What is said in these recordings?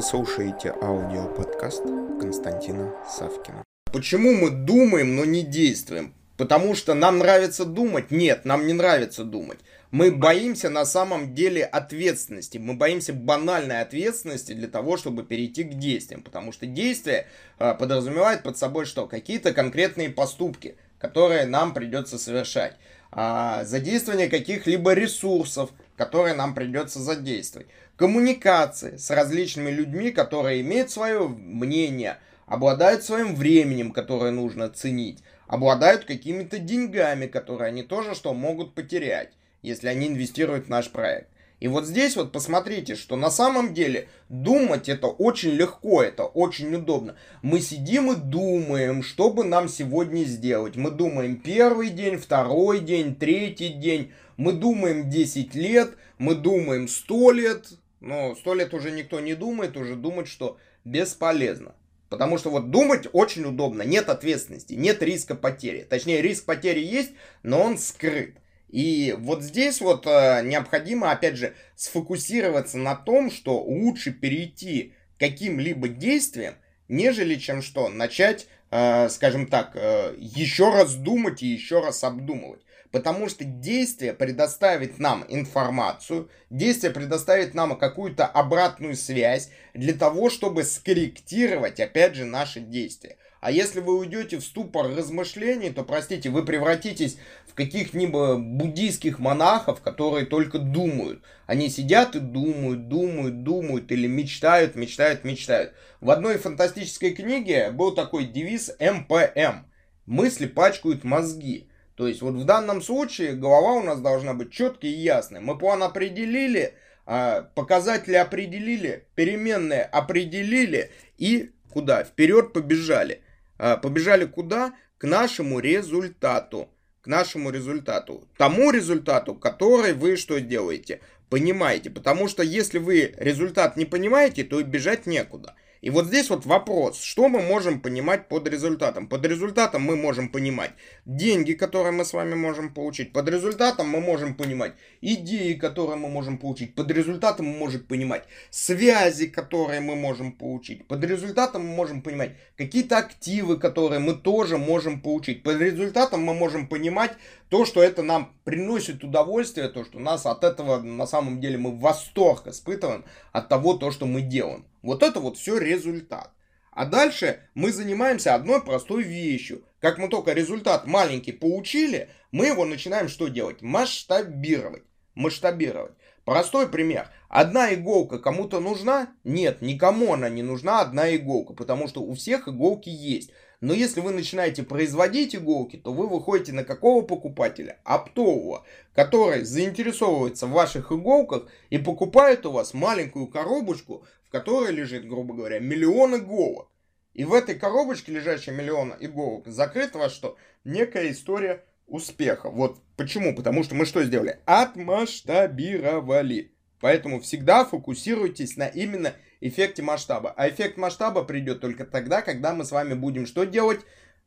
Вы слушаете аудиоподкаст Константина Савкина. Почему мы думаем, но не действуем? Потому что нам нравится думать? Нет, нам не нравится думать. Мы боимся на самом деле ответственности. Мы боимся банальной ответственности для того, чтобы перейти к действиям. Потому что действие э, подразумевает под собой что? Какие-то конкретные поступки, которые нам придется совершать. А, задействование каких-либо ресурсов, которые нам придется задействовать. Коммуникации с различными людьми, которые имеют свое мнение, обладают своим временем, которое нужно ценить, обладают какими-то деньгами, которые они тоже что могут потерять, если они инвестируют в наш проект. И вот здесь вот посмотрите, что на самом деле думать это очень легко, это очень удобно. Мы сидим и думаем, что бы нам сегодня сделать. Мы думаем первый день, второй день, третий день. Мы думаем 10 лет, мы думаем 100 лет. Но 100 лет уже никто не думает, уже думать, что бесполезно. Потому что вот думать очень удобно, нет ответственности, нет риска потери. Точнее, риск потери есть, но он скрыт. И вот здесь вот э, необходимо, опять же, сфокусироваться на том, что лучше перейти к каким-либо действиям, нежели чем что, начать, э, скажем так, э, еще раз думать и еще раз обдумывать. Потому что действие предоставит нам информацию, действие предоставит нам какую-то обратную связь для того, чтобы скорректировать, опять же, наши действия. А если вы уйдете в ступор размышлений, то, простите, вы превратитесь в каких-нибудь буддийских монахов, которые только думают. Они сидят и думают, думают, думают, или мечтают, мечтают, мечтают. В одной фантастической книге был такой девиз МПМ. Мысли пачкают мозги. То есть вот в данном случае голова у нас должна быть четкой и ясной. Мы план определили, а, показатели определили, переменные определили и куда? Вперед побежали. А, побежали куда? К нашему результату. К нашему результату. Тому результату, который вы что делаете? Понимаете. Потому что если вы результат не понимаете, то бежать некуда. И вот здесь вот вопрос, что мы можем понимать под результатом? Под результатом мы можем понимать деньги, которые мы с вами можем получить. Под результатом мы можем понимать идеи, которые мы можем получить. Под результатом мы можем понимать связи, которые мы можем получить. Под результатом мы можем понимать какие-то активы, которые мы тоже можем получить. Под результатом мы можем понимать то, что это нам приносит удовольствие, то, что нас от этого на самом деле мы восторг испытываем от того, то, что мы делаем. Вот это вот все результат. А дальше мы занимаемся одной простой вещью. Как мы только результат маленький получили, мы его начинаем что делать? Масштабировать. Масштабировать. Простой пример. Одна иголка кому-то нужна? Нет, никому она не нужна одна иголка, потому что у всех иголки есть. Но если вы начинаете производить иголки, то вы выходите на какого покупателя? Оптового, который заинтересовывается в ваших иголках и покупает у вас маленькую коробочку, в которой лежит, грубо говоря, миллион иголок. И в этой коробочке, лежащей миллион иголок, закрыта во что? Некая история успеха. Вот почему? Потому что мы что сделали? Отмасштабировали. Поэтому всегда фокусируйтесь на именно эффекте масштаба. А эффект масштаба придет только тогда, когда мы с вами будем что делать?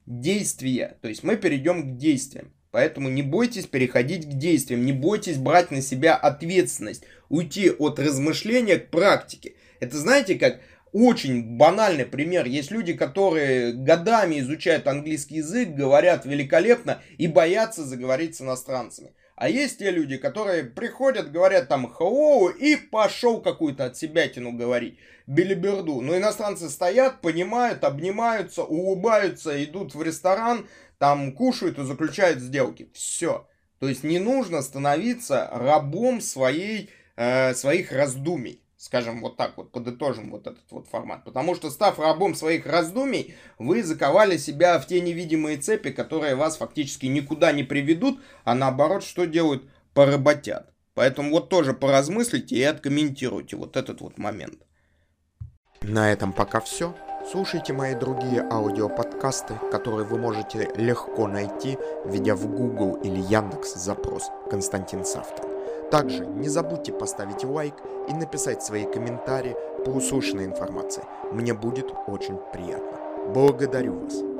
Действия. То есть мы перейдем к действиям. Поэтому не бойтесь переходить к действиям, не бойтесь брать на себя ответственность, уйти от размышления к практике. Это знаете, как очень банальный пример. Есть люди, которые годами изучают английский язык, говорят великолепно и боятся заговорить с иностранцами. А есть те люди, которые приходят, говорят там hello и пошел какую-то от себя тяну говорить. Билиберду. Но иностранцы стоят, понимают, обнимаются, улыбаются, идут в ресторан, там кушают и заключают сделки. Все. То есть не нужно становиться рабом своей, э, своих раздумий. Скажем вот так вот, подытожим вот этот вот формат. Потому что, став рабом своих раздумий, вы заковали себя в те невидимые цепи, которые вас фактически никуда не приведут, а наоборот, что делают? Поработят. Поэтому вот тоже поразмыслите и откомментируйте вот этот вот момент. На этом пока все. Слушайте мои другие аудиоподкасты, которые вы можете легко найти, введя в Google или Яндекс запрос «Константин Савкин». Также не забудьте поставить лайк и написать свои комментарии по услышанной информации. Мне будет очень приятно. Благодарю вас.